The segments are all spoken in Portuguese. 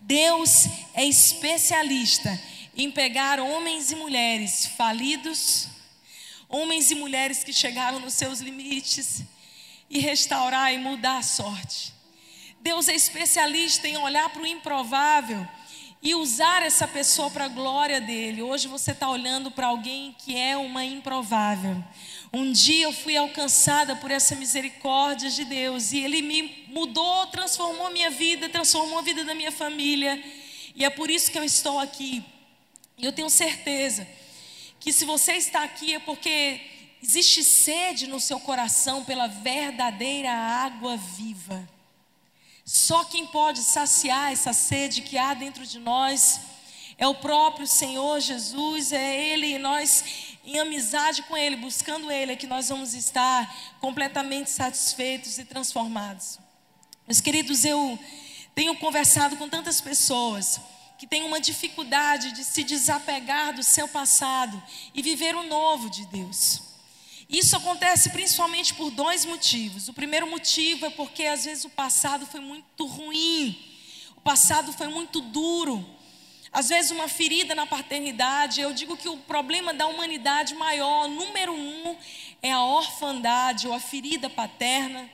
Deus é especialista em pegar homens e mulheres falidos, homens e mulheres que chegaram nos seus limites e restaurar e mudar a sorte. Deus é especialista em olhar para o improvável e usar essa pessoa para a glória dele. Hoje você está olhando para alguém que é uma improvável. Um dia eu fui alcançada por essa misericórdia de Deus e Ele me mudou, transformou minha vida, transformou a vida da minha família. E é por isso que eu estou aqui. E eu tenho certeza que se você está aqui é porque existe sede no seu coração pela verdadeira água viva. Só quem pode saciar essa sede que há dentro de nós é o próprio Senhor Jesus, é Ele e nós, em amizade com Ele, buscando Ele, é que nós vamos estar completamente satisfeitos e transformados. Meus queridos, eu tenho conversado com tantas pessoas que têm uma dificuldade de se desapegar do seu passado e viver o novo de Deus. Isso acontece principalmente por dois motivos. O primeiro motivo é porque às vezes o passado foi muito ruim, o passado foi muito duro. Às vezes, uma ferida na paternidade. Eu digo que o problema da humanidade maior, número um, é a orfandade ou a ferida paterna.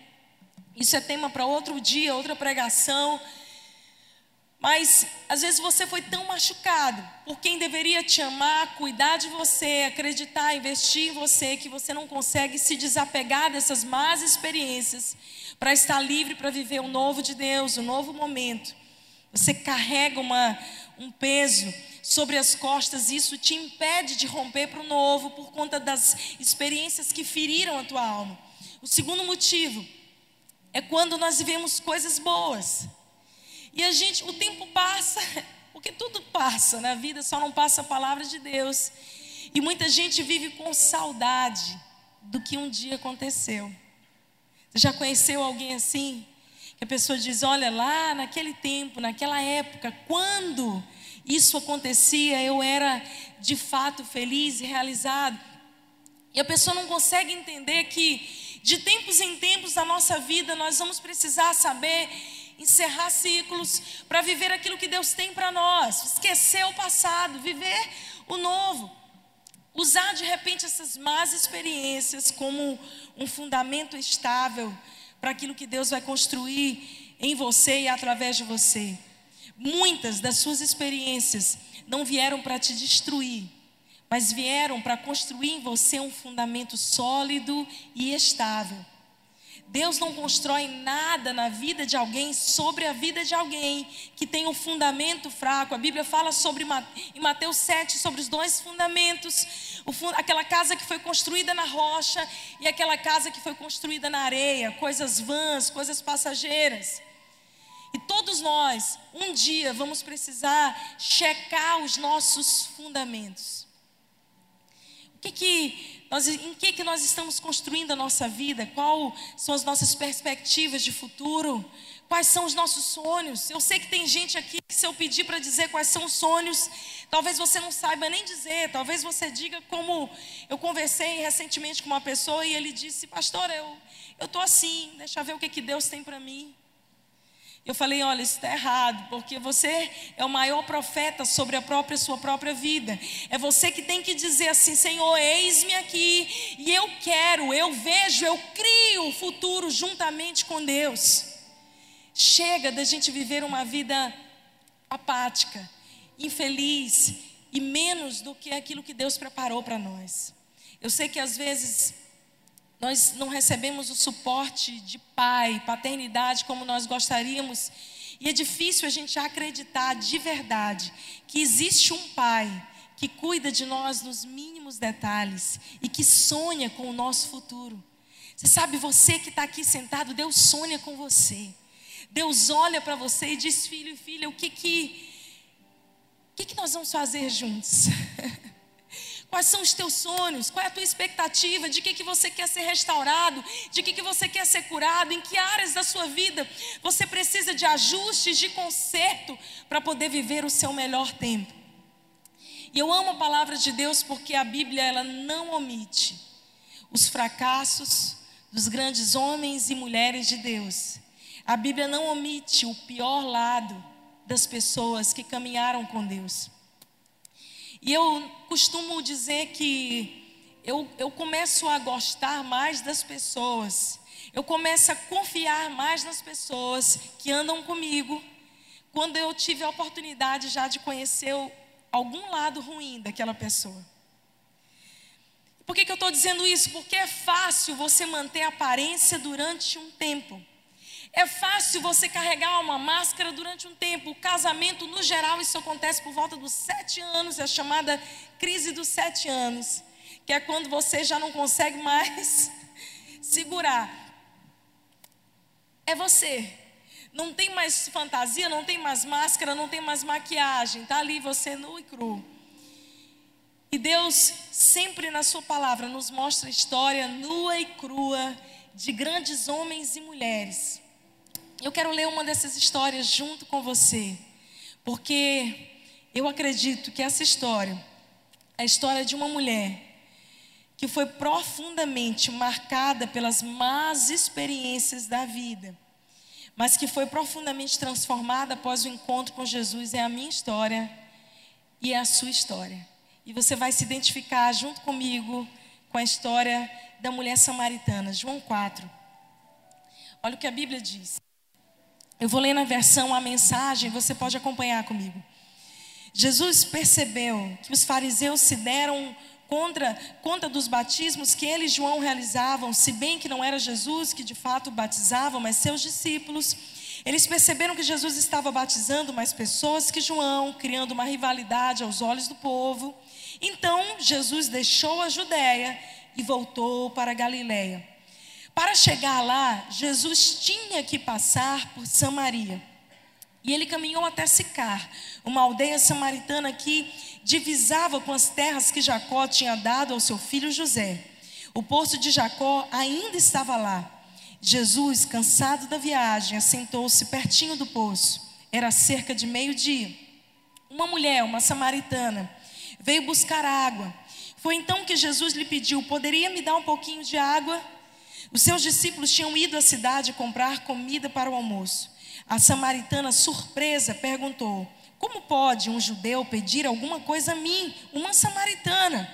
Isso é tema para outro dia, outra pregação. Mas às vezes você foi tão machucado por quem deveria te amar, cuidar de você, acreditar, investir em você, que você não consegue se desapegar dessas más experiências para estar livre para viver o novo de Deus, o novo momento. Você carrega uma, um peso sobre as costas, isso te impede de romper para o novo por conta das experiências que feriram a tua alma. O segundo motivo é quando nós vivemos coisas boas. E a gente, o tempo passa, porque tudo passa na vida, só não passa a palavra de Deus. E muita gente vive com saudade do que um dia aconteceu. Você já conheceu alguém assim? Que a pessoa diz: Olha, lá naquele tempo, naquela época, quando isso acontecia, eu era de fato feliz e realizado. E a pessoa não consegue entender que de tempos em tempos da nossa vida nós vamos precisar saber encerrar ciclos, para viver aquilo que Deus tem para nós, esquecer o passado, viver o novo. Usar de repente essas más experiências como um fundamento estável para aquilo que Deus vai construir em você e através de você. Muitas das suas experiências não vieram para te destruir, mas vieram para construir em você um fundamento sólido e estável. Deus não constrói nada na vida de alguém sobre a vida de alguém que tem um fundamento fraco. A Bíblia fala sobre em Mateus 7 sobre os dois fundamentos, aquela casa que foi construída na rocha e aquela casa que foi construída na areia, coisas vãs, coisas passageiras. E todos nós, um dia, vamos precisar checar os nossos fundamentos. O que que nós, em que, que nós estamos construindo a nossa vida? Quais são as nossas perspectivas de futuro? Quais são os nossos sonhos? Eu sei que tem gente aqui que, se eu pedir para dizer quais são os sonhos, talvez você não saiba nem dizer. Talvez você diga como eu conversei recentemente com uma pessoa e ele disse: Pastor, eu estou assim, deixa eu ver o que, que Deus tem para mim. Eu falei, olha, isso está errado, porque você é o maior profeta sobre a própria sua própria vida. É você que tem que dizer assim, Senhor, eis-me aqui, e eu quero, eu vejo, eu crio o futuro juntamente com Deus. Chega da gente viver uma vida apática, infeliz e menos do que aquilo que Deus preparou para nós. Eu sei que às vezes nós não recebemos o suporte de pai, paternidade como nós gostaríamos. E é difícil a gente acreditar de verdade que existe um pai que cuida de nós nos mínimos detalhes e que sonha com o nosso futuro. Você sabe, você que está aqui sentado, Deus sonha com você. Deus olha para você e diz: filho e filha, o que que, o que, que nós vamos fazer juntos? Quais são os teus sonhos? Qual é a tua expectativa? De que, que você quer ser restaurado? De que, que você quer ser curado? Em que áreas da sua vida você precisa de ajustes, de conserto para poder viver o seu melhor tempo? E eu amo a palavra de Deus porque a Bíblia ela não omite os fracassos dos grandes homens e mulheres de Deus. A Bíblia não omite o pior lado das pessoas que caminharam com Deus. E eu costumo dizer que eu, eu começo a gostar mais das pessoas, eu começo a confiar mais nas pessoas que andam comigo, quando eu tive a oportunidade já de conhecer algum lado ruim daquela pessoa. Por que, que eu estou dizendo isso? Porque é fácil você manter a aparência durante um tempo. É fácil você carregar uma máscara durante um tempo. O casamento, no geral, isso acontece por volta dos sete anos, é a chamada crise dos sete anos, que é quando você já não consegue mais segurar. É você. Não tem mais fantasia, não tem mais máscara, não tem mais maquiagem. Está ali você nu e cru. E Deus, sempre na Sua palavra, nos mostra a história nua e crua de grandes homens e mulheres. Eu quero ler uma dessas histórias junto com você, porque eu acredito que essa história é a história de uma mulher que foi profundamente marcada pelas más experiências da vida, mas que foi profundamente transformada após o encontro com Jesus. É a minha história e é a sua história. E você vai se identificar junto comigo com a história da mulher samaritana, João 4. Olha o que a Bíblia diz. Eu vou ler na versão a mensagem, você pode acompanhar comigo. Jesus percebeu que os fariseus se deram contra, conta dos batismos que ele e João realizavam, se bem que não era Jesus que de fato batizava, mas seus discípulos. Eles perceberam que Jesus estava batizando mais pessoas que João, criando uma rivalidade aos olhos do povo. Então Jesus deixou a Judéia e voltou para a Galiléia. Para chegar lá, Jesus tinha que passar por Samaria. E ele caminhou até Sicar, uma aldeia samaritana que divisava com as terras que Jacó tinha dado ao seu filho José. O poço de Jacó ainda estava lá. Jesus, cansado da viagem, assentou-se pertinho do poço. Era cerca de meio-dia. Uma mulher, uma samaritana, veio buscar água. Foi então que Jesus lhe pediu: Poderia me dar um pouquinho de água? Os seus discípulos tinham ido à cidade comprar comida para o almoço. A samaritana, surpresa, perguntou: Como pode um judeu pedir alguma coisa a mim, uma samaritana?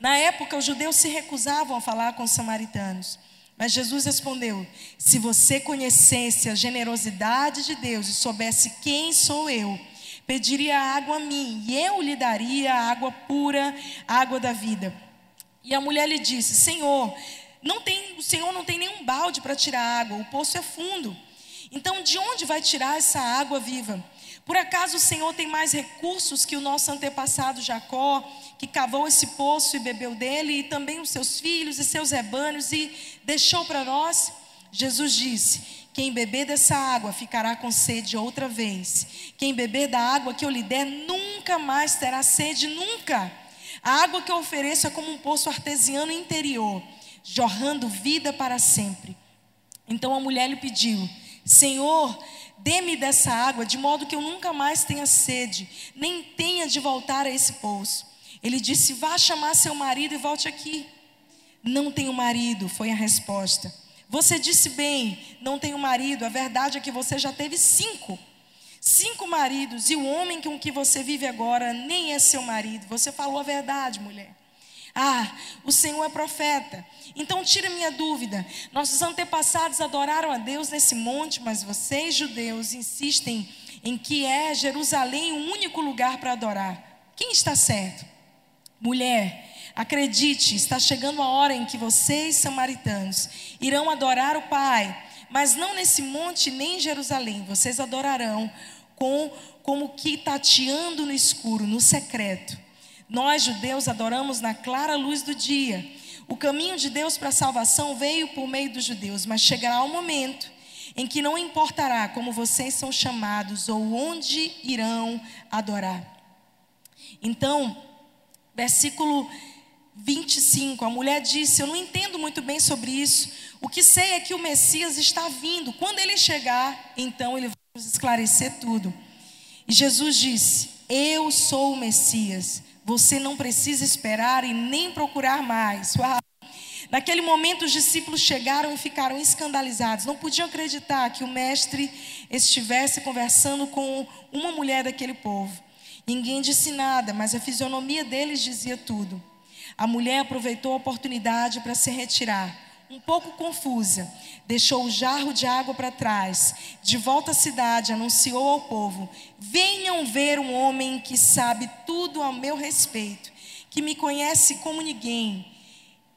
Na época, os judeus se recusavam a falar com os samaritanos. Mas Jesus respondeu: Se você conhecesse a generosidade de Deus e soubesse quem sou eu, pediria água a mim, e eu lhe daria água pura, água da vida. E a mulher lhe disse: Senhor, não tem, o Senhor não tem nenhum balde para tirar água, o poço é fundo. Então, de onde vai tirar essa água viva? Por acaso o Senhor tem mais recursos que o nosso antepassado Jacó, que cavou esse poço e bebeu dele, e também os seus filhos e seus rebanhos, e deixou para nós? Jesus disse: quem beber dessa água ficará com sede outra vez. Quem beber da água que eu lhe der nunca mais terá sede, nunca. A água que eu ofereço é como um poço artesiano interior, jorrando vida para sempre. Então a mulher lhe pediu: Senhor, dê-me dessa água, de modo que eu nunca mais tenha sede, nem tenha de voltar a esse poço. Ele disse: Vá chamar seu marido e volte aqui. Não tenho marido, foi a resposta. Você disse bem, não tenho marido. A verdade é que você já teve cinco. Cinco maridos. E o homem com que você vive agora nem é seu marido. Você falou a verdade, mulher. Ah, o Senhor é profeta. Então tira minha dúvida. Nossos antepassados adoraram a Deus nesse monte, mas vocês, judeus, insistem em que é Jerusalém o único lugar para adorar. Quem está certo? Mulher, Acredite, está chegando a hora em que vocês, samaritanos, irão adorar o Pai, mas não nesse monte nem em Jerusalém. Vocês adorarão com como que tateando no escuro, no secreto. Nós, judeus, adoramos na clara luz do dia. O caminho de Deus para a salvação veio por meio dos judeus, mas chegará um momento em que não importará como vocês são chamados ou onde irão adorar. Então, versículo 25, a mulher disse: Eu não entendo muito bem sobre isso. O que sei é que o Messias está vindo. Quando ele chegar, então ele vai nos esclarecer tudo. E Jesus disse: Eu sou o Messias. Você não precisa esperar e nem procurar mais. Naquele momento, os discípulos chegaram e ficaram escandalizados. Não podiam acreditar que o mestre estivesse conversando com uma mulher daquele povo. Ninguém disse nada, mas a fisionomia deles dizia tudo. A mulher aproveitou a oportunidade para se retirar. Um pouco confusa, deixou o jarro de água para trás. De volta à cidade, anunciou ao povo: Venham ver um homem que sabe tudo a meu respeito, que me conhece como ninguém.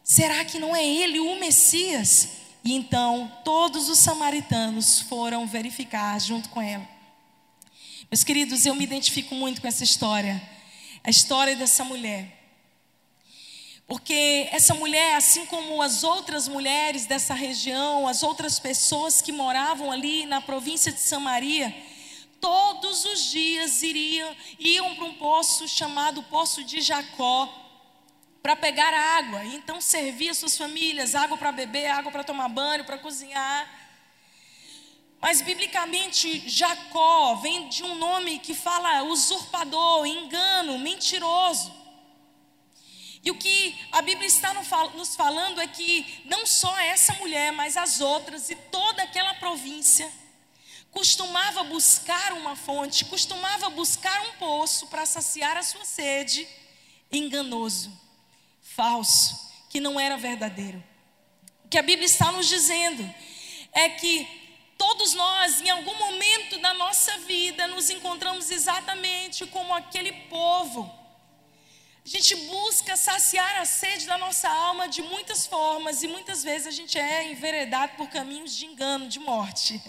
Será que não é ele o Messias? E então todos os samaritanos foram verificar junto com ela. Meus queridos, eu me identifico muito com essa história, a história dessa mulher. Porque essa mulher, assim como as outras mulheres dessa região, as outras pessoas que moravam ali na província de Samaria, todos os dias iriam, iam para um poço chamado Poço de Jacó para pegar água. Então servia suas famílias, água para beber, água para tomar banho, para cozinhar. Mas biblicamente Jacó vem de um nome que fala usurpador, engano, mentiroso. E o que a Bíblia está nos falando é que não só essa mulher, mas as outras e toda aquela província costumava buscar uma fonte, costumava buscar um poço para saciar a sua sede, enganoso, falso, que não era verdadeiro. O que a Bíblia está nos dizendo é que todos nós, em algum momento da nossa vida, nos encontramos exatamente como aquele povo a gente busca saciar a sede da nossa alma de muitas formas e muitas vezes a gente é enveredado por caminhos de engano, de morte.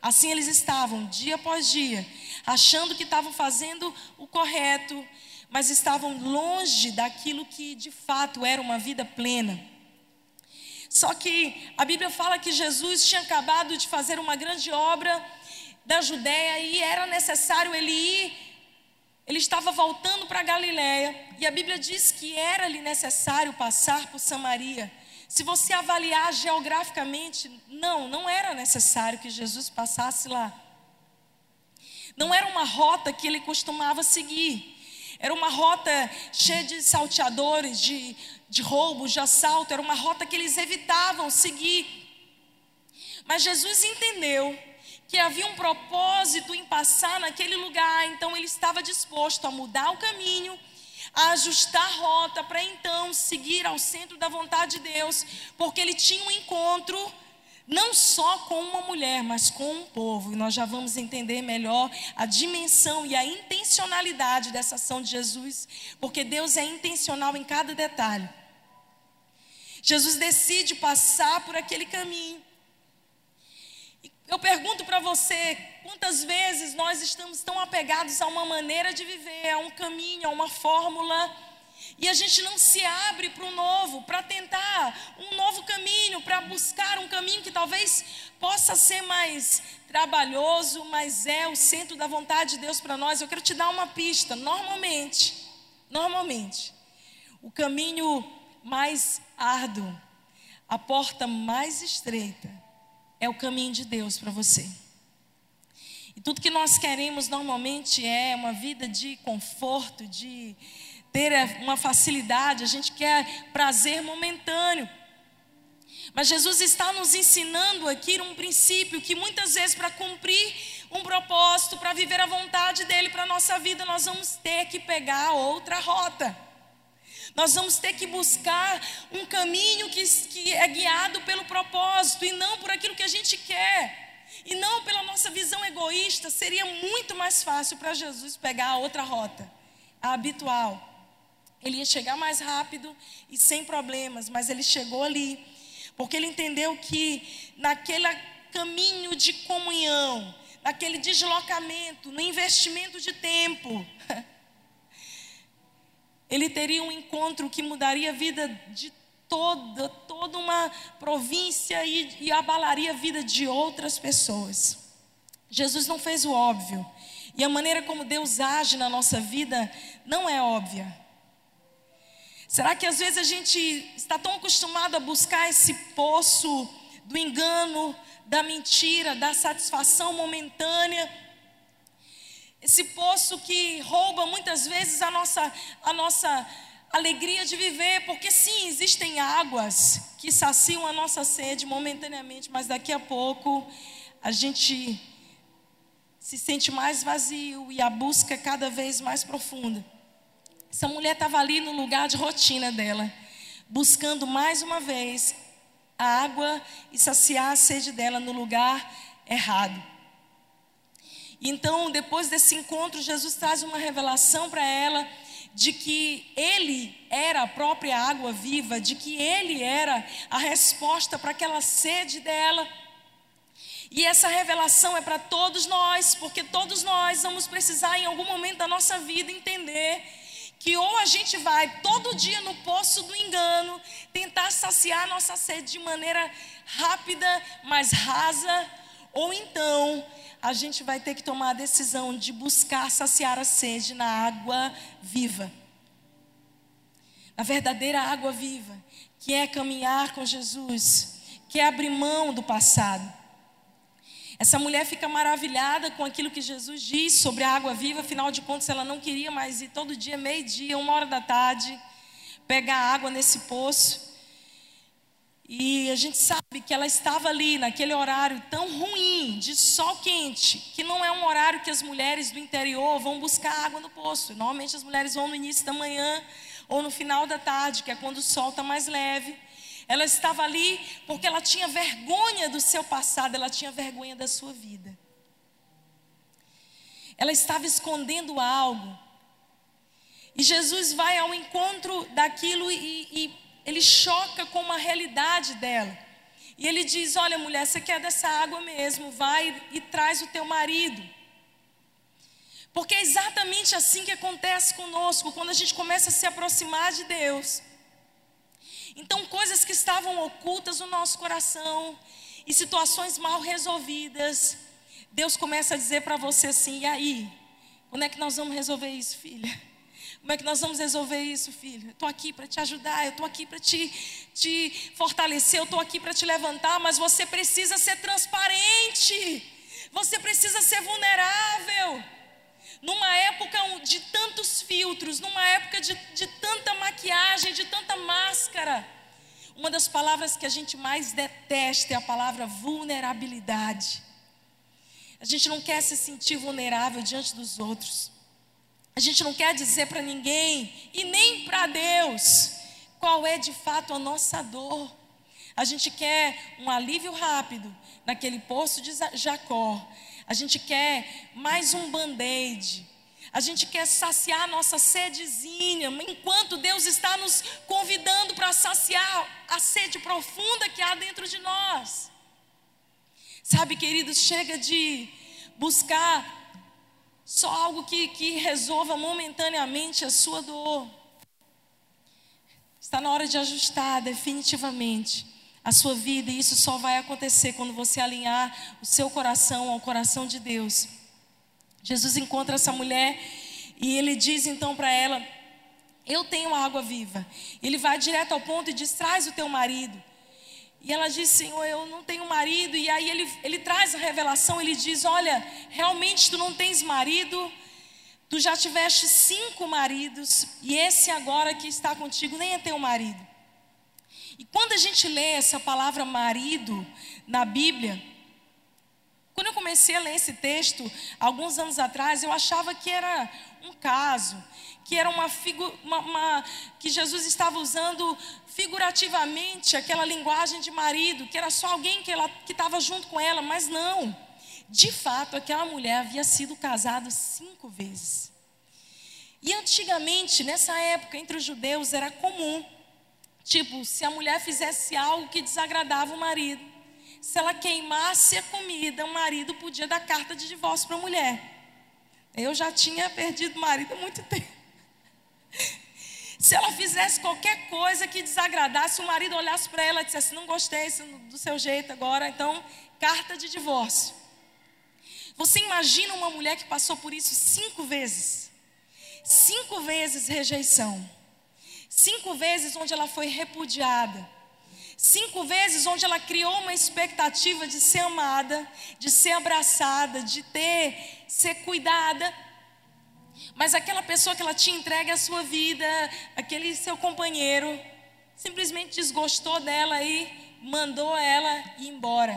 Assim eles estavam, dia após dia, achando que estavam fazendo o correto, mas estavam longe daquilo que de fato era uma vida plena. Só que a Bíblia fala que Jesus tinha acabado de fazer uma grande obra da Judéia e era necessário ele ir ele estava voltando para Galiléia e a Bíblia diz que era-lhe necessário passar por Samaria. Se você avaliar geograficamente, não, não era necessário que Jesus passasse lá. Não era uma rota que ele costumava seguir. Era uma rota cheia de salteadores, de, de roubos, de assalto. Era uma rota que eles evitavam seguir. Mas Jesus entendeu que havia um propósito em passar naquele lugar, então ele estava disposto a mudar o caminho, a ajustar a rota para então seguir ao centro da vontade de Deus, porque ele tinha um encontro não só com uma mulher, mas com um povo. E nós já vamos entender melhor a dimensão e a intencionalidade dessa ação de Jesus, porque Deus é intencional em cada detalhe. Jesus decide passar por aquele caminho. Eu pergunto para você, quantas vezes nós estamos tão apegados a uma maneira de viver, a um caminho, a uma fórmula, e a gente não se abre para o novo, para tentar um novo caminho, para buscar um caminho que talvez possa ser mais trabalhoso, mas é o centro da vontade de Deus para nós. Eu quero te dar uma pista. Normalmente, normalmente, o caminho mais árduo, a porta mais estreita, é o caminho de Deus para você. E tudo que nós queremos normalmente é uma vida de conforto, de ter uma facilidade, a gente quer prazer momentâneo. Mas Jesus está nos ensinando aqui um princípio que muitas vezes para cumprir um propósito, para viver a vontade dele para a nossa vida, nós vamos ter que pegar outra rota. Nós vamos ter que buscar um caminho que, que é guiado pelo propósito e não por aquilo que a gente quer. E não pela nossa visão egoísta. Seria muito mais fácil para Jesus pegar a outra rota, a habitual. Ele ia chegar mais rápido e sem problemas, mas ele chegou ali, porque ele entendeu que naquele caminho de comunhão, naquele deslocamento, no investimento de tempo, ele teria um encontro que mudaria a vida de toda, toda uma província e, e abalaria a vida de outras pessoas. Jesus não fez o óbvio. E a maneira como Deus age na nossa vida não é óbvia. Será que às vezes a gente está tão acostumado a buscar esse poço do engano, da mentira, da satisfação momentânea, esse poço que rouba muitas vezes a nossa, a nossa alegria de viver, porque sim, existem águas que saciam a nossa sede momentaneamente, mas daqui a pouco a gente se sente mais vazio e a busca é cada vez mais profunda. Essa mulher estava ali no lugar de rotina dela, buscando mais uma vez a água e saciar a sede dela no lugar errado. Então, depois desse encontro, Jesus traz uma revelação para ela de que Ele era a própria água viva, de que Ele era a resposta para aquela sede dela. E essa revelação é para todos nós, porque todos nós vamos precisar, em algum momento da nossa vida, entender que ou a gente vai todo dia no poço do engano, tentar saciar nossa sede de maneira rápida, mas rasa, ou então a gente vai ter que tomar a decisão de buscar saciar a sede na água viva. Na verdadeira água viva, que é caminhar com Jesus, que é abrir mão do passado. Essa mulher fica maravilhada com aquilo que Jesus diz sobre a água viva, afinal de contas, ela não queria mais ir todo dia, meio-dia, uma hora da tarde, pegar água nesse poço. E a gente sabe que ela estava ali naquele horário tão ruim, de sol quente, que não é um horário que as mulheres do interior vão buscar água no poço. Normalmente as mulheres vão no início da manhã ou no final da tarde, que é quando o sol está mais leve. Ela estava ali porque ela tinha vergonha do seu passado, ela tinha vergonha da sua vida. Ela estava escondendo algo. E Jesus vai ao encontro daquilo e, e ele choca com uma realidade dela. E ele diz: Olha, mulher, você quer dessa água mesmo, vai e traz o teu marido. Porque é exatamente assim que acontece conosco, quando a gente começa a se aproximar de Deus. Então, coisas que estavam ocultas no nosso coração e situações mal resolvidas, Deus começa a dizer para você assim: e aí? Quando é que nós vamos resolver isso, filha? Como é que nós vamos resolver isso, filho? Eu estou aqui para te ajudar, eu estou aqui para te, te fortalecer, eu estou aqui para te levantar, mas você precisa ser transparente, você precisa ser vulnerável. Numa época de tantos filtros, numa época de, de tanta maquiagem, de tanta máscara, uma das palavras que a gente mais detesta é a palavra vulnerabilidade. A gente não quer se sentir vulnerável diante dos outros. A gente não quer dizer para ninguém e nem para Deus qual é de fato a nossa dor. A gente quer um alívio rápido naquele poço de Jacó. A gente quer mais um band-aid. A gente quer saciar a nossa sedezinha, enquanto Deus está nos convidando para saciar a sede profunda que há dentro de nós. Sabe, queridos, chega de buscar só algo que, que resolva momentaneamente a sua dor. Está na hora de ajustar definitivamente a sua vida, e isso só vai acontecer quando você alinhar o seu coração ao coração de Deus. Jesus encontra essa mulher e ele diz então para ela: Eu tenho água viva. Ele vai direto ao ponto e diz: Traz o teu marido. E ela diz: Senhor, eu não tenho marido. E aí ele, ele traz a revelação, ele diz: Olha, realmente tu não tens marido, tu já tiveste cinco maridos, e esse agora que está contigo nem é teu marido. E quando a gente lê essa palavra marido na Bíblia, quando eu comecei a ler esse texto, alguns anos atrás, eu achava que era um caso, que era uma, figura, uma, uma que Jesus estava usando figurativamente aquela linguagem de marido, que era só alguém que estava junto com ela, mas não. De fato, aquela mulher havia sido casada cinco vezes. E antigamente, nessa época, entre os judeus, era comum, tipo, se a mulher fizesse algo que desagradava o marido, se ela queimasse a comida, o marido podia dar carta de divórcio para a mulher. Eu já tinha perdido o marido há muito tempo. Se ela fizesse qualquer coisa que desagradasse, o marido olhasse para ela e dissesse: Não gostei do seu jeito agora, então, carta de divórcio. Você imagina uma mulher que passou por isso cinco vezes? Cinco vezes rejeição. Cinco vezes onde ela foi repudiada. Cinco vezes onde ela criou uma expectativa de ser amada, de ser abraçada, de ter, ser cuidada. Mas aquela pessoa que ela tinha entregue a sua vida, aquele seu companheiro, simplesmente desgostou dela e mandou ela ir embora.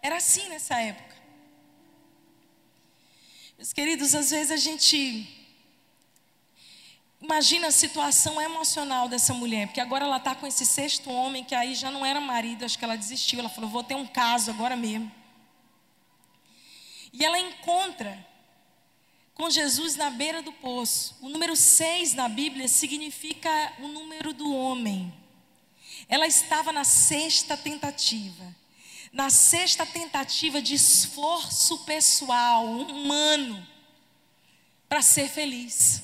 Era assim nessa época. Meus queridos, às vezes a gente imagina a situação emocional dessa mulher, porque agora ela está com esse sexto homem que aí já não era marido, acho que ela desistiu. Ela falou: vou ter um caso agora mesmo. E ela encontra com Jesus na beira do poço. O número seis na Bíblia significa o número do homem. Ela estava na sexta tentativa. Na sexta tentativa de esforço pessoal, humano, para ser feliz.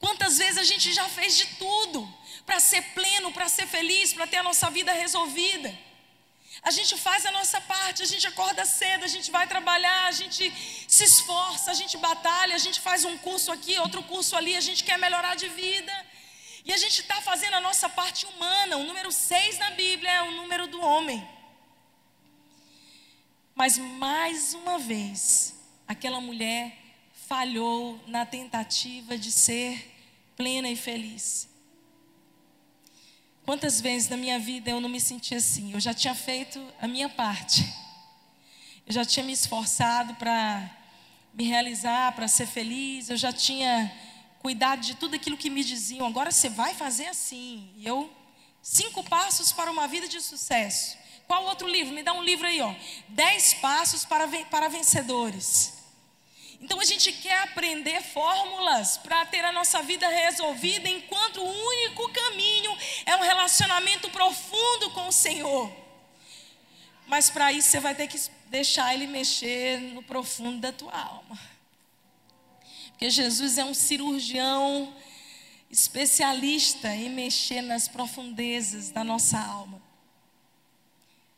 Quantas vezes a gente já fez de tudo para ser pleno, para ser feliz, para ter a nossa vida resolvida? A gente faz a nossa parte, a gente acorda cedo, a gente vai trabalhar, a gente se esforça, a gente batalha, a gente faz um curso aqui, outro curso ali, a gente quer melhorar de vida. E a gente está fazendo a nossa parte humana. O número 6 na Bíblia é o número do homem. Mas mais uma vez, aquela mulher falhou na tentativa de ser plena e feliz. Quantas vezes na minha vida eu não me senti assim? Eu já tinha feito a minha parte. Eu já tinha me esforçado para me realizar, para ser feliz. Eu já tinha cuidado de tudo aquilo que me diziam. Agora você vai fazer assim. E eu, cinco passos para uma vida de sucesso. Qual outro livro? Me dá um livro aí, ó. Dez passos para, para vencedores. Então a gente quer aprender fórmulas para ter a nossa vida resolvida, enquanto o único caminho é um relacionamento profundo com o Senhor. Mas para isso você vai ter que deixar Ele mexer no profundo da tua alma. Porque Jesus é um cirurgião especialista em mexer nas profundezas da nossa alma.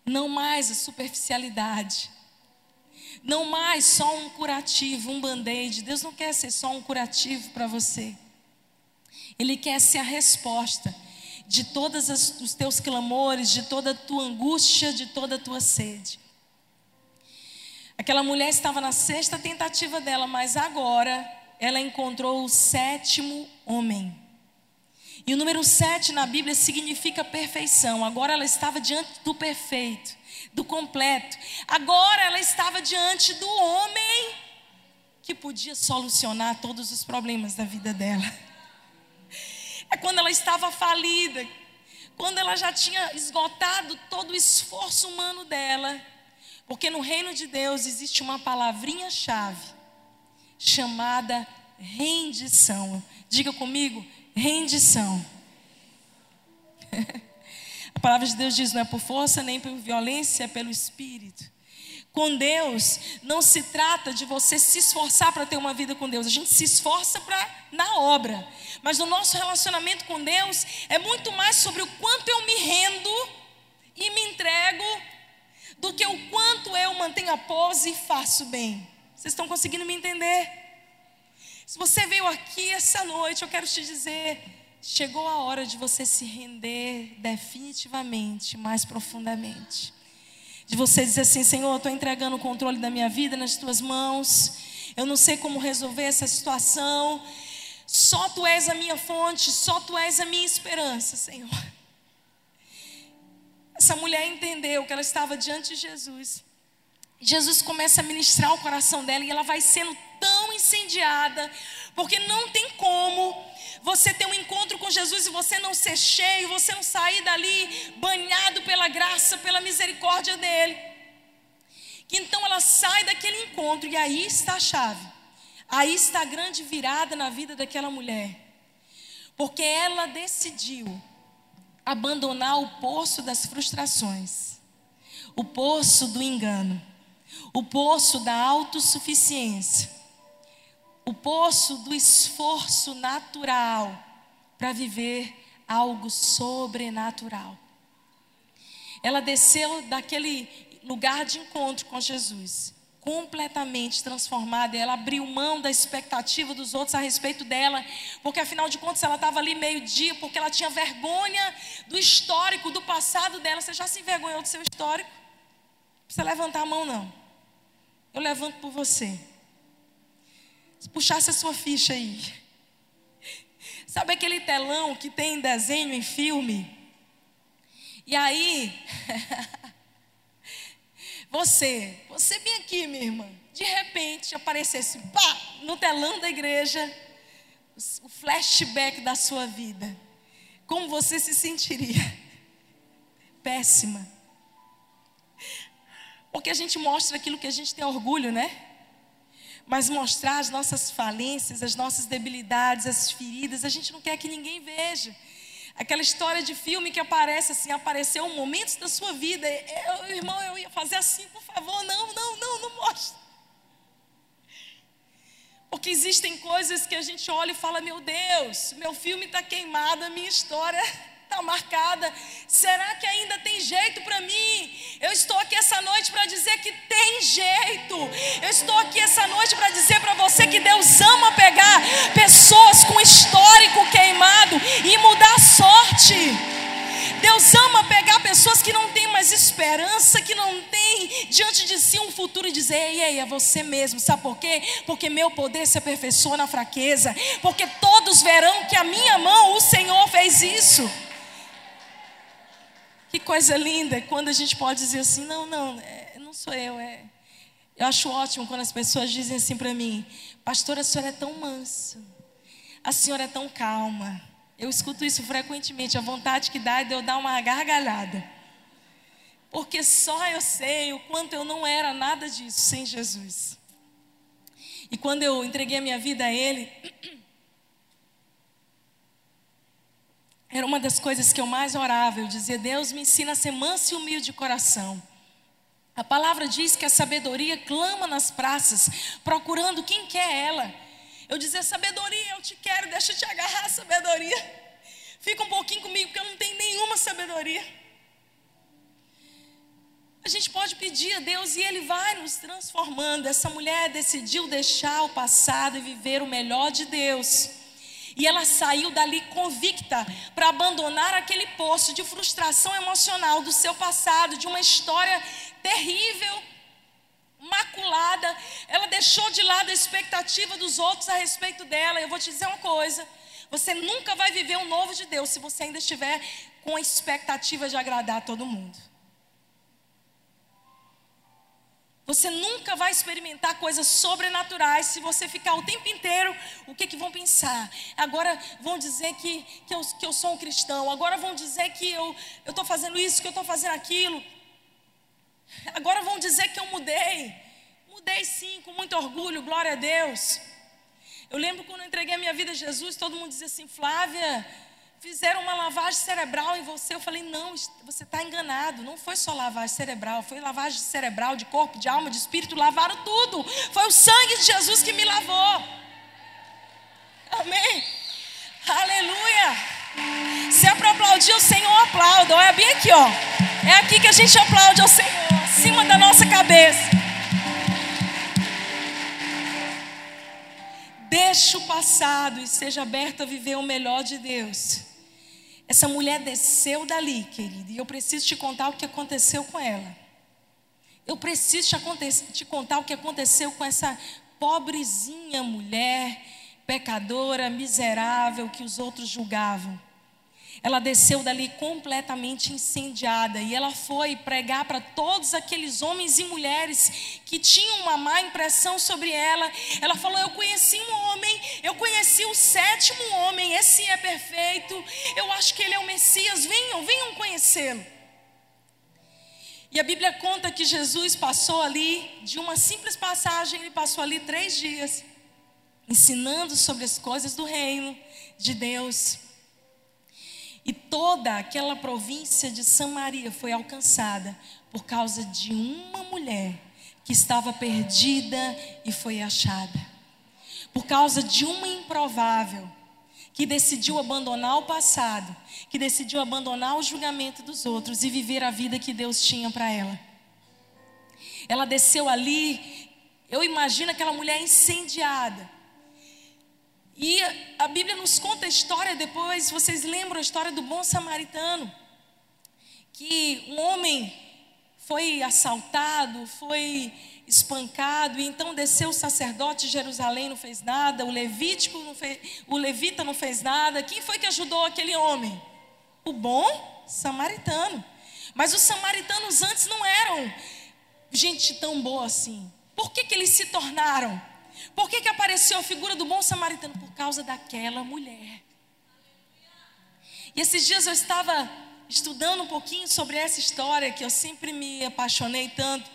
Não mais a superficialidade não mais só um curativo, um band-aid. Deus não quer ser só um curativo para você. Ele quer ser a resposta de todos os teus clamores, de toda a tua angústia, de toda a tua sede. Aquela mulher estava na sexta tentativa dela, mas agora ela encontrou o sétimo homem. E o número sete na Bíblia significa perfeição. Agora ela estava diante do perfeito do completo. Agora ela estava diante do homem que podia solucionar todos os problemas da vida dela. É quando ela estava falida, quando ela já tinha esgotado todo o esforço humano dela. Porque no reino de Deus existe uma palavrinha-chave chamada rendição. Diga comigo, rendição. Palavra de Deus diz: não é por força nem por violência, é pelo Espírito. Com Deus, não se trata de você se esforçar para ter uma vida com Deus. A gente se esforça para na obra. Mas no nosso relacionamento com Deus é muito mais sobre o quanto eu me rendo e me entrego do que o quanto eu mantenho a pose e faço bem. Vocês estão conseguindo me entender? Se você veio aqui essa noite, eu quero te dizer, chegou a hora de você se render definitivamente, mais profundamente. De você dizer assim: Senhor, eu estou entregando o controle da minha vida nas tuas mãos. Eu não sei como resolver essa situação. Só tu és a minha fonte, só tu és a minha esperança, Senhor. Essa mulher entendeu que ela estava diante de Jesus. Jesus começa a ministrar o coração dela e ela vai sendo tão incendiada, porque não tem como você ter um encontro com Jesus e você não ser cheio, você não sair dali banhado pela graça, pela misericórdia dele. Então ela sai daquele encontro e aí está a chave. Aí está a grande virada na vida daquela mulher. Porque ela decidiu abandonar o poço das frustrações, o poço do engano, o poço da autossuficiência o poço do esforço natural para viver algo sobrenatural. Ela desceu daquele lugar de encontro com Jesus, completamente transformada. Ela abriu mão da expectativa dos outros a respeito dela, porque afinal de contas ela estava ali meio-dia, porque ela tinha vergonha do histórico, do passado dela. Você já se envergonhou do seu histórico? Não precisa levantar a mão, não. Eu levanto por você. Puxasse a sua ficha aí. Sabe aquele telão que tem desenho em filme? E aí, você, você bem aqui, minha irmã, de repente aparecesse, pá, no telão da igreja, o flashback da sua vida. Como você se sentiria? Péssima. Porque a gente mostra aquilo que a gente tem orgulho, né? Mas mostrar as nossas falências, as nossas debilidades, as feridas, a gente não quer que ninguém veja. Aquela história de filme que aparece assim, apareceu momentos da sua vida. Eu, irmão, eu ia fazer assim, por favor, não, não, não, não mostre. Porque existem coisas que a gente olha e fala: meu Deus, meu filme está queimado, a minha história está marcada. Será que ainda tem jeito para mim? Eu estou aqui essa noite para dizer que tem jeito. Eu estou aqui essa noite para dizer para você que Deus ama pegar pessoas com histórico queimado e mudar a sorte. Deus ama pegar pessoas que não têm mais esperança, que não têm diante de si um futuro e dizer: Ei, ei, é você mesmo. Sabe por quê? Porque meu poder se aperfeiçoa na fraqueza. Porque todos verão que a minha mão, o Senhor, fez isso. Que coisa linda quando a gente pode dizer assim: não, não, é, não sou eu. É. Eu acho ótimo quando as pessoas dizem assim para mim: Pastora, a senhora é tão mansa, a senhora é tão calma. Eu escuto isso frequentemente. A vontade que dá é de eu dar uma gargalhada. Porque só eu sei o quanto eu não era nada disso sem Jesus. E quando eu entreguei a minha vida a Ele, Era uma das coisas que eu mais orava. Eu dizia: Deus me ensina a ser manso e humilde de coração. A palavra diz que a sabedoria clama nas praças, procurando quem quer ela. Eu dizia: Sabedoria, eu te quero, deixa eu te agarrar, sabedoria. Fica um pouquinho comigo, porque eu não tenho nenhuma sabedoria. A gente pode pedir a Deus e Ele vai nos transformando. Essa mulher decidiu deixar o passado e viver o melhor de Deus. E ela saiu dali convicta para abandonar aquele poço de frustração emocional do seu passado, de uma história terrível, maculada. Ela deixou de lado a expectativa dos outros a respeito dela. Eu vou te dizer uma coisa: você nunca vai viver um novo de Deus se você ainda estiver com a expectativa de agradar todo mundo. Você nunca vai experimentar coisas sobrenaturais se você ficar o tempo inteiro. O que, que vão pensar? Agora vão dizer que, que, eu, que eu sou um cristão. Agora vão dizer que eu estou fazendo isso, que eu estou fazendo aquilo. Agora vão dizer que eu mudei. Mudei sim, com muito orgulho, glória a Deus. Eu lembro quando eu entreguei a minha vida a Jesus, todo mundo dizia assim: Flávia, fizeram uma lavagem cerebral em você. Eu falei, não, você está enganado. Não foi só lavagem cerebral, foi lavagem cerebral, de corpo, de alma, de espírito, lavaram tudo. Foi o sangue de Jesus que me lavou. Amém? Aleluia. Se é para aplaudir o Senhor, aplauda. Olha bem aqui, ó. É aqui que a gente aplaude ao Senhor, acima da nossa cabeça. Deixa o passado e seja aberto a viver o melhor de Deus. Essa mulher desceu dali, querida, e eu preciso te contar o que aconteceu com ela. Eu preciso te, te contar o que aconteceu com essa pobrezinha mulher, pecadora, miserável, que os outros julgavam. Ela desceu dali completamente incendiada e ela foi pregar para todos aqueles homens e mulheres que tinham uma má impressão sobre ela. Ela falou: Eu conheci um homem, eu conheci o sétimo homem, esse é perfeito, eu acho que ele é o Messias, venham, venham conhecê-lo. E a Bíblia conta que Jesus passou ali, de uma simples passagem, ele passou ali três dias, ensinando sobre as coisas do reino de Deus. E toda aquela província de Samaria foi alcançada por causa de uma mulher que estava perdida e foi achada. Por causa de uma improvável que decidiu abandonar o passado, que decidiu abandonar o julgamento dos outros e viver a vida que Deus tinha para ela. Ela desceu ali, eu imagino aquela mulher incendiada e a Bíblia nos conta a história depois, vocês lembram a história do bom samaritano? Que um homem foi assaltado, foi espancado, e então desceu o sacerdote de Jerusalém, não fez nada, o levítico não fez, o levita não fez nada. Quem foi que ajudou aquele homem? O bom samaritano. Mas os samaritanos antes não eram gente tão boa assim. Por que, que eles se tornaram? Por que, que apareceu a figura do bom samaritano? Por causa daquela mulher. E esses dias eu estava estudando um pouquinho sobre essa história que eu sempre me apaixonei tanto.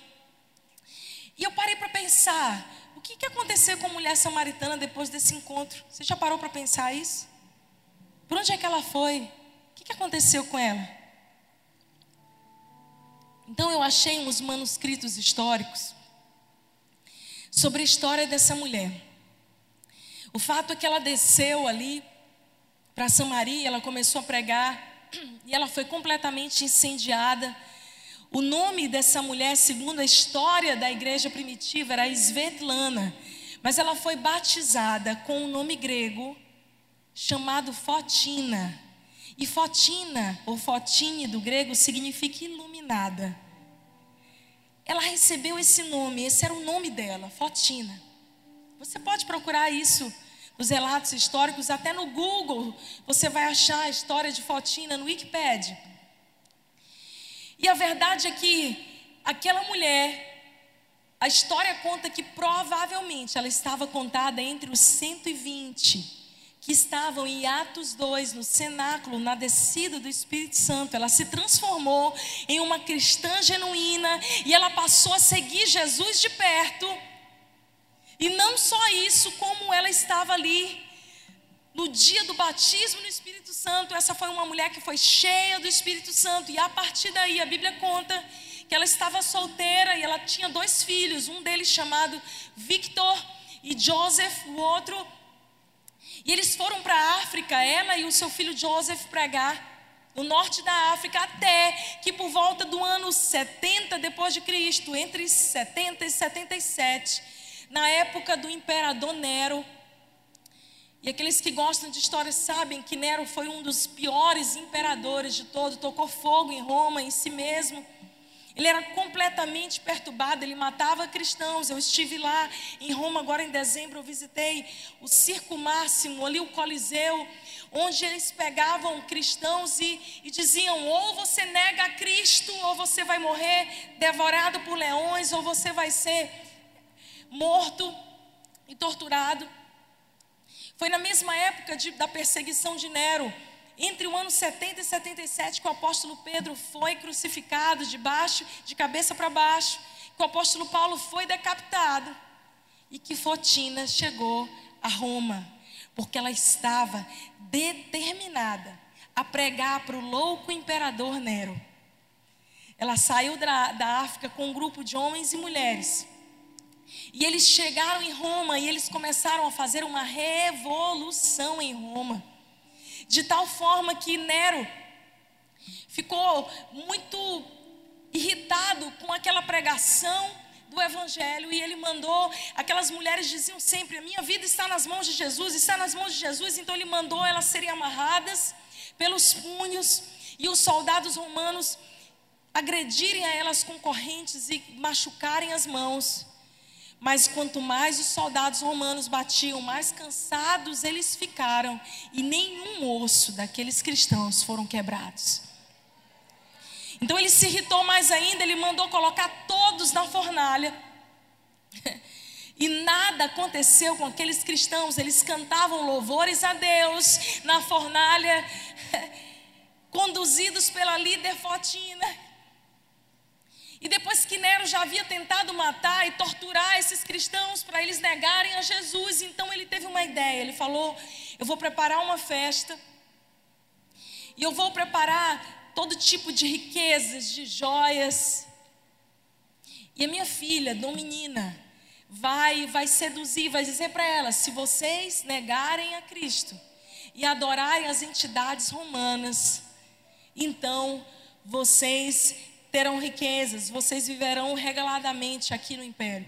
E eu parei para pensar, o que, que aconteceu com a mulher samaritana depois desse encontro? Você já parou para pensar isso? Por onde é que ela foi? O que, que aconteceu com ela? Então eu achei uns manuscritos históricos sobre a história dessa mulher. O fato é que ela desceu ali para Samaria, ela começou a pregar e ela foi completamente incendiada. O nome dessa mulher, segundo a história da igreja primitiva, era Svetlana, mas ela foi batizada com um nome grego chamado Fotina. E Fotina, ou Fotine do grego, significa iluminada. Ela recebeu esse nome, esse era o nome dela, Fotina. Você pode procurar isso nos relatos históricos, até no Google você vai achar a história de Fotina no Wikipedia. E a verdade é que aquela mulher, a história conta que provavelmente ela estava contada entre os 120 que estavam em Atos 2, no cenáculo, na descida do Espírito Santo. Ela se transformou em uma cristã genuína e ela passou a seguir Jesus de perto. E não só isso, como ela estava ali no dia do batismo no Espírito Santo, essa foi uma mulher que foi cheia do Espírito Santo, e a partir daí a Bíblia conta que ela estava solteira e ela tinha dois filhos, um deles chamado Victor e Joseph, o outro e eles foram para a África, ela e o seu filho Joseph, pregar no norte da África, até que por volta do ano 70 depois de Cristo, entre 70 e 77, na época do imperador Nero, e aqueles que gostam de história sabem que Nero foi um dos piores imperadores de todo, tocou fogo em Roma, em si mesmo. Ele era completamente perturbado, ele matava cristãos. Eu estive lá em Roma agora em dezembro, eu visitei o Circo Máximo, ali o Coliseu, onde eles pegavam cristãos e, e diziam: ou você nega a Cristo, ou você vai morrer devorado por leões, ou você vai ser morto e torturado. Foi na mesma época de, da perseguição de Nero entre o ano 70 e 77 que o apóstolo Pedro foi crucificado de baixo, de cabeça para baixo, que o apóstolo Paulo foi decapitado e que Fotina chegou a Roma, porque ela estava determinada a pregar para o louco imperador Nero. Ela saiu da, da África com um grupo de homens e mulheres. E eles chegaram em Roma e eles começaram a fazer uma revolução em Roma de tal forma que Nero ficou muito irritado com aquela pregação do evangelho e ele mandou, aquelas mulheres diziam sempre: "A minha vida está nas mãos de Jesus, está nas mãos de Jesus". Então ele mandou elas serem amarradas pelos punhos e os soldados romanos agredirem a elas com correntes e machucarem as mãos. Mas quanto mais os soldados romanos batiam, mais cansados eles ficaram, e nenhum osso daqueles cristãos foram quebrados. Então ele se irritou mais ainda, ele mandou colocar todos na fornalha. E nada aconteceu com aqueles cristãos, eles cantavam louvores a Deus na fornalha, conduzidos pela líder Fotina. E depois que Nero já havia tentado matar e torturar esses cristãos para eles negarem a Jesus, então ele teve uma ideia. Ele falou: Eu vou preparar uma festa, e eu vou preparar todo tipo de riquezas, de joias. E a minha filha, Dominina, vai, vai seduzir, vai dizer para ela: se vocês negarem a Cristo e adorarem as entidades romanas, então vocês terão riquezas, vocês viverão regaladamente aqui no império.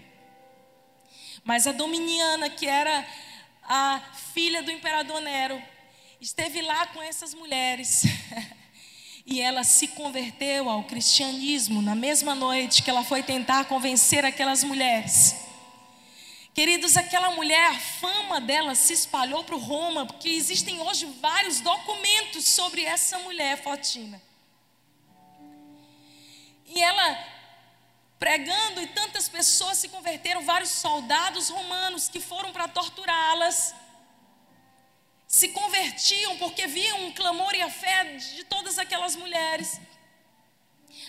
Mas a Dominiana, que era a filha do imperador Nero, esteve lá com essas mulheres. E ela se converteu ao cristianismo na mesma noite que ela foi tentar convencer aquelas mulheres. Queridos, aquela mulher, a fama dela se espalhou para Roma, porque existem hoje vários documentos sobre essa mulher, Fotina. E ela pregando, e tantas pessoas se converteram, vários soldados romanos que foram para torturá-las, se convertiam porque viam um clamor e a fé de todas aquelas mulheres.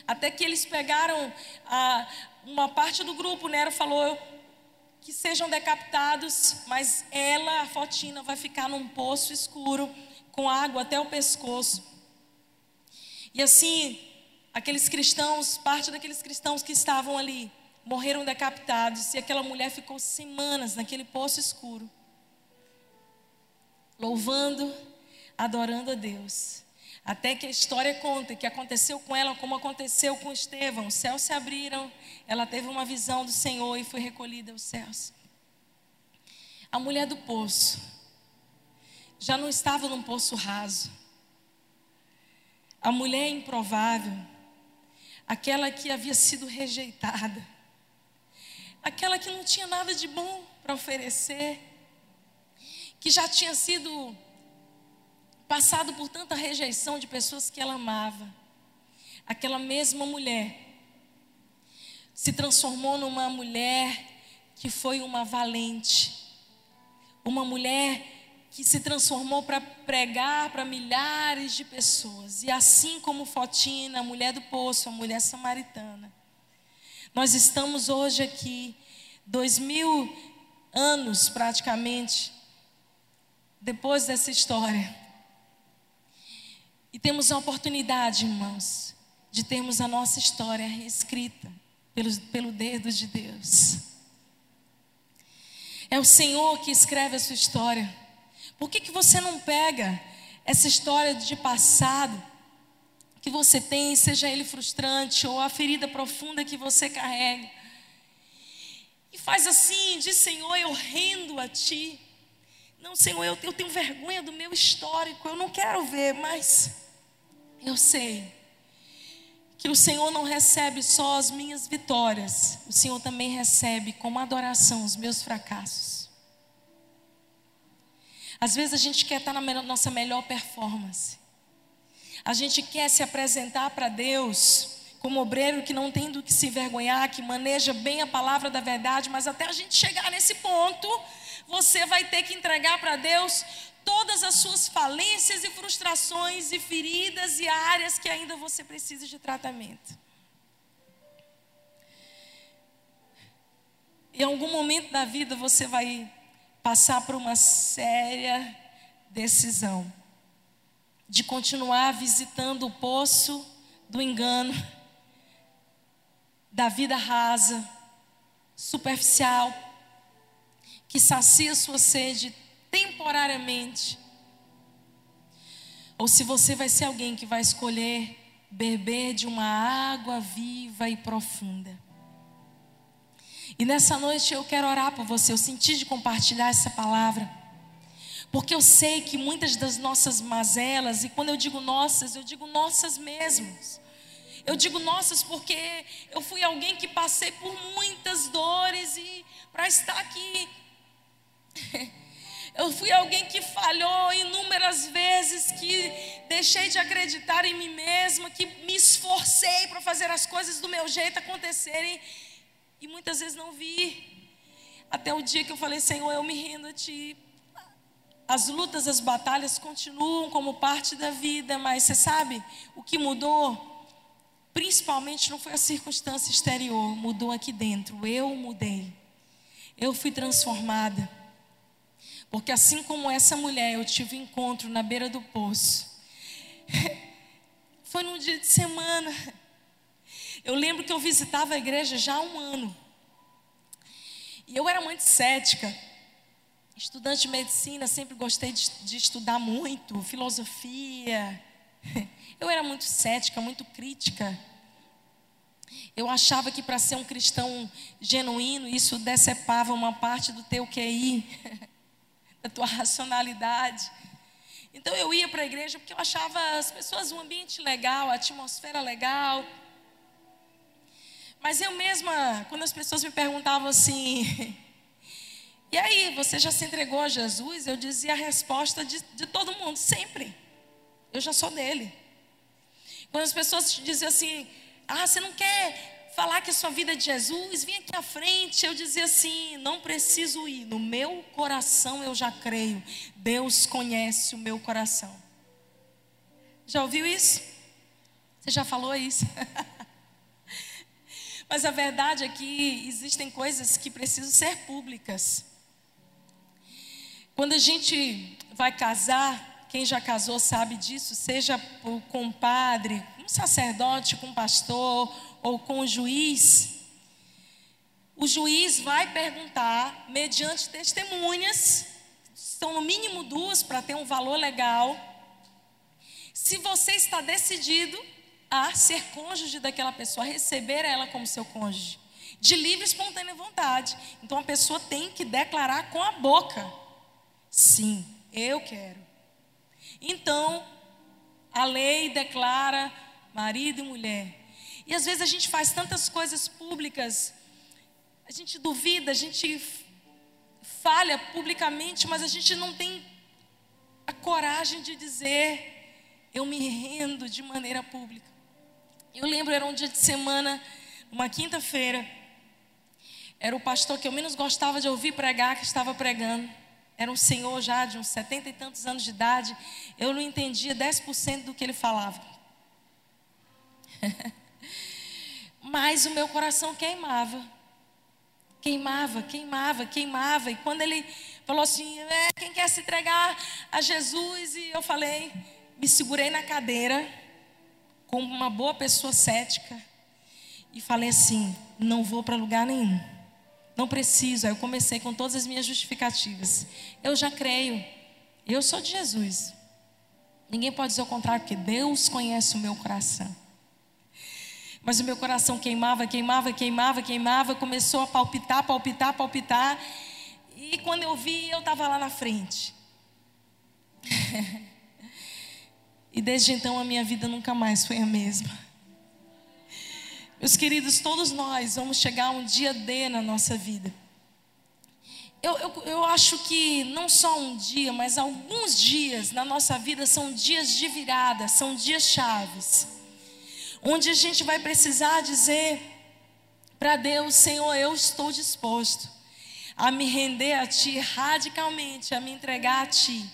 Até que eles pegaram a, uma parte do grupo, Nero falou que sejam decapitados, mas ela, a Fotina, vai ficar num poço escuro, com água até o pescoço. E assim, aqueles cristãos, parte daqueles cristãos que estavam ali, morreram decapitados, e aquela mulher ficou semanas naquele poço escuro louvando, adorando a Deus. Até que a história conta que aconteceu com ela como aconteceu com Estevão. Os céus se abriram, ela teve uma visão do Senhor e foi recolhida aos céus. A mulher do poço já não estava num poço raso. A mulher improvável, aquela que havia sido rejeitada, aquela que não tinha nada de bom para oferecer, que já tinha sido passado por tanta rejeição de pessoas que ela amava. Aquela mesma mulher se transformou numa mulher que foi uma valente, uma mulher que se transformou para pregar para milhares de pessoas. E assim como Fotina, a mulher do poço, a mulher samaritana, nós estamos hoje aqui, dois mil anos praticamente, depois dessa história. E temos a oportunidade, irmãos, de termos a nossa história reescrita pelo, pelo dedo de Deus. É o Senhor que escreve a sua história. Por que, que você não pega essa história de passado que você tem, seja ele frustrante ou a ferida profunda que você carrega, e faz assim, diz Senhor, eu rendo a Ti. Não, Senhor, eu, eu tenho vergonha do meu histórico, eu não quero ver, mas eu sei que o Senhor não recebe só as minhas vitórias, o Senhor também recebe como adoração os meus fracassos. Às vezes a gente quer estar na nossa melhor performance, a gente quer se apresentar para Deus como obreiro que não tem do que se envergonhar, que maneja bem a palavra da verdade, mas até a gente chegar nesse ponto, você vai ter que entregar para Deus todas as suas falências e frustrações e feridas e áreas que ainda você precisa de tratamento. Em algum momento da vida você vai passar por uma séria decisão de continuar visitando o poço do engano, da vida rasa, superficial, que sacia sua sede temporariamente. Ou se você vai ser alguém que vai escolher beber de uma água viva e profunda. E nessa noite eu quero orar por você. Eu senti de compartilhar essa palavra. Porque eu sei que muitas das nossas mazelas, e quando eu digo nossas, eu digo nossas mesmos. Eu digo nossas porque eu fui alguém que passei por muitas dores e para estar aqui Eu fui alguém que falhou inúmeras vezes, que deixei de acreditar em mim mesma, que me esforcei para fazer as coisas do meu jeito acontecerem e muitas vezes não vi. Até o dia que eu falei, Senhor, eu me rendo a Ti. As lutas, as batalhas continuam como parte da vida, mas você sabe o que mudou? Principalmente não foi a circunstância exterior, mudou aqui dentro. Eu mudei. Eu fui transformada. Porque assim como essa mulher, eu tive encontro na beira do poço. Foi num dia de semana. Eu lembro que eu visitava a igreja já há um ano. E eu era muito cética. Estudante de medicina, sempre gostei de, de estudar muito, filosofia. Eu era muito cética, muito crítica. Eu achava que para ser um cristão genuíno, isso decepava uma parte do teu QI. da tua racionalidade. Então eu ia para a igreja porque eu achava as pessoas um ambiente legal, a atmosfera legal. Mas eu mesma, quando as pessoas me perguntavam assim, e aí, você já se entregou a Jesus? Eu dizia a resposta de, de todo mundo, sempre. Eu já sou dele. Quando as pessoas diziam assim, ah, você não quer falar que a sua vida é de Jesus? Vem aqui à frente. Eu dizia assim, não preciso ir. No meu coração eu já creio. Deus conhece o meu coração. Já ouviu isso? Você já falou isso? Mas a verdade é que existem coisas que precisam ser públicas. Quando a gente vai casar, quem já casou sabe disso, seja com um padre, um sacerdote, com um pastor ou com um juiz, o juiz vai perguntar, mediante testemunhas, são no mínimo duas para ter um valor legal, se você está decidido a ser cônjuge daquela pessoa, a receber ela como seu cônjuge, de livre e espontânea vontade. Então a pessoa tem que declarar com a boca Sim, eu quero. Então, a lei declara marido e mulher. E às vezes a gente faz tantas coisas públicas, a gente duvida, a gente falha publicamente, mas a gente não tem a coragem de dizer: eu me rendo de maneira pública. Eu lembro, era um dia de semana, uma quinta-feira, era o pastor que eu menos gostava de ouvir pregar que estava pregando. Era um senhor já de uns setenta e tantos anos de idade. Eu não entendia 10% do que ele falava. Mas o meu coração queimava. Queimava, queimava, queimava. E quando ele falou assim: é, quem quer se entregar a Jesus? E eu falei, me segurei na cadeira, como uma boa pessoa cética, e falei assim: não vou para lugar nenhum. Não preciso. Aí eu comecei com todas as minhas justificativas. Eu já creio. Eu sou de Jesus. Ninguém pode dizer o contrário, porque Deus conhece o meu coração. Mas o meu coração queimava, queimava, queimava, queimava, começou a palpitar, palpitar, palpitar. E quando eu vi, eu estava lá na frente. e desde então a minha vida nunca mais foi a mesma. Meus queridos, todos nós vamos chegar a um dia D na nossa vida. Eu, eu, eu acho que não só um dia, mas alguns dias na nossa vida são dias de virada, são dias chaves. Onde a gente vai precisar dizer para Deus: Senhor, eu estou disposto a me render a Ti radicalmente, a me entregar a Ti,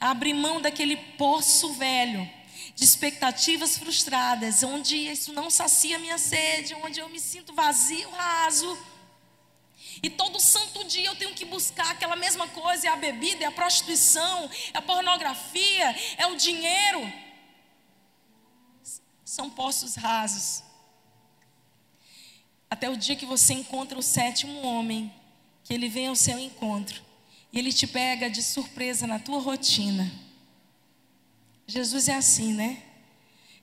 abrir mão daquele poço velho de expectativas frustradas, onde isso não sacia minha sede, onde eu me sinto vazio, raso. E todo santo dia eu tenho que buscar aquela mesma coisa: é a bebida, é a prostituição, é a pornografia, é o dinheiro. São poços rasos. Até o dia que você encontra o sétimo homem, que ele vem ao seu encontro e ele te pega de surpresa na tua rotina. Jesus é assim, né?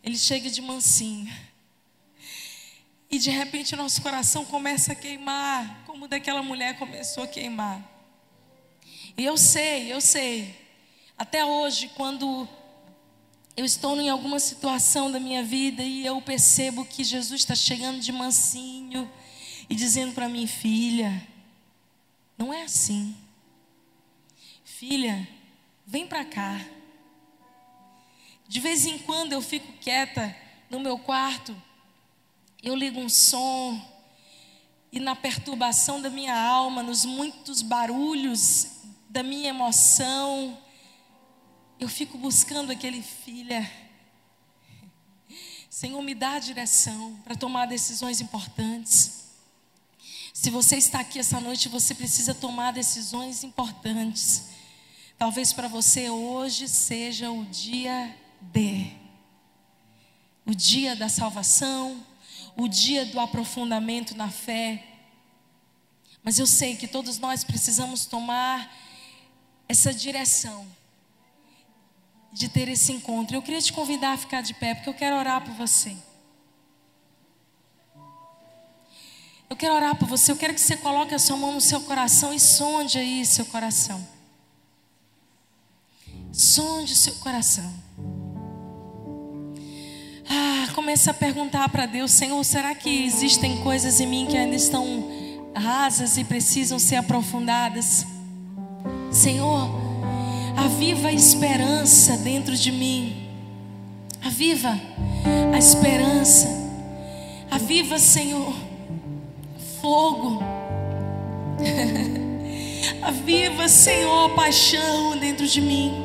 Ele chega de mansinho. E de repente nosso coração começa a queimar, como daquela mulher começou a queimar. E eu sei, eu sei. Até hoje, quando eu estou em alguma situação da minha vida e eu percebo que Jesus está chegando de mansinho e dizendo para mim, filha, não é assim. Filha, vem para cá. De vez em quando eu fico quieta no meu quarto, eu ligo um som, e na perturbação da minha alma, nos muitos barulhos da minha emoção, eu fico buscando aquele filha. Senhor, me dá a direção para tomar decisões importantes. Se você está aqui essa noite, você precisa tomar decisões importantes. Talvez para você hoje seja o dia D. O dia da salvação, o dia do aprofundamento na fé. Mas eu sei que todos nós precisamos tomar essa direção de ter esse encontro. Eu queria te convidar a ficar de pé, porque eu quero orar por você. Eu quero orar por você. Eu quero que você coloque a sua mão no seu coração e sonde aí seu coração. Sonde o seu coração. Ah, começa a perguntar para Deus, Senhor, será que existem coisas em mim que ainda estão rasas e precisam ser aprofundadas? Senhor, aviva a esperança dentro de mim. Aviva a esperança. Aviva, Senhor, fogo. Aviva, Senhor, paixão dentro de mim.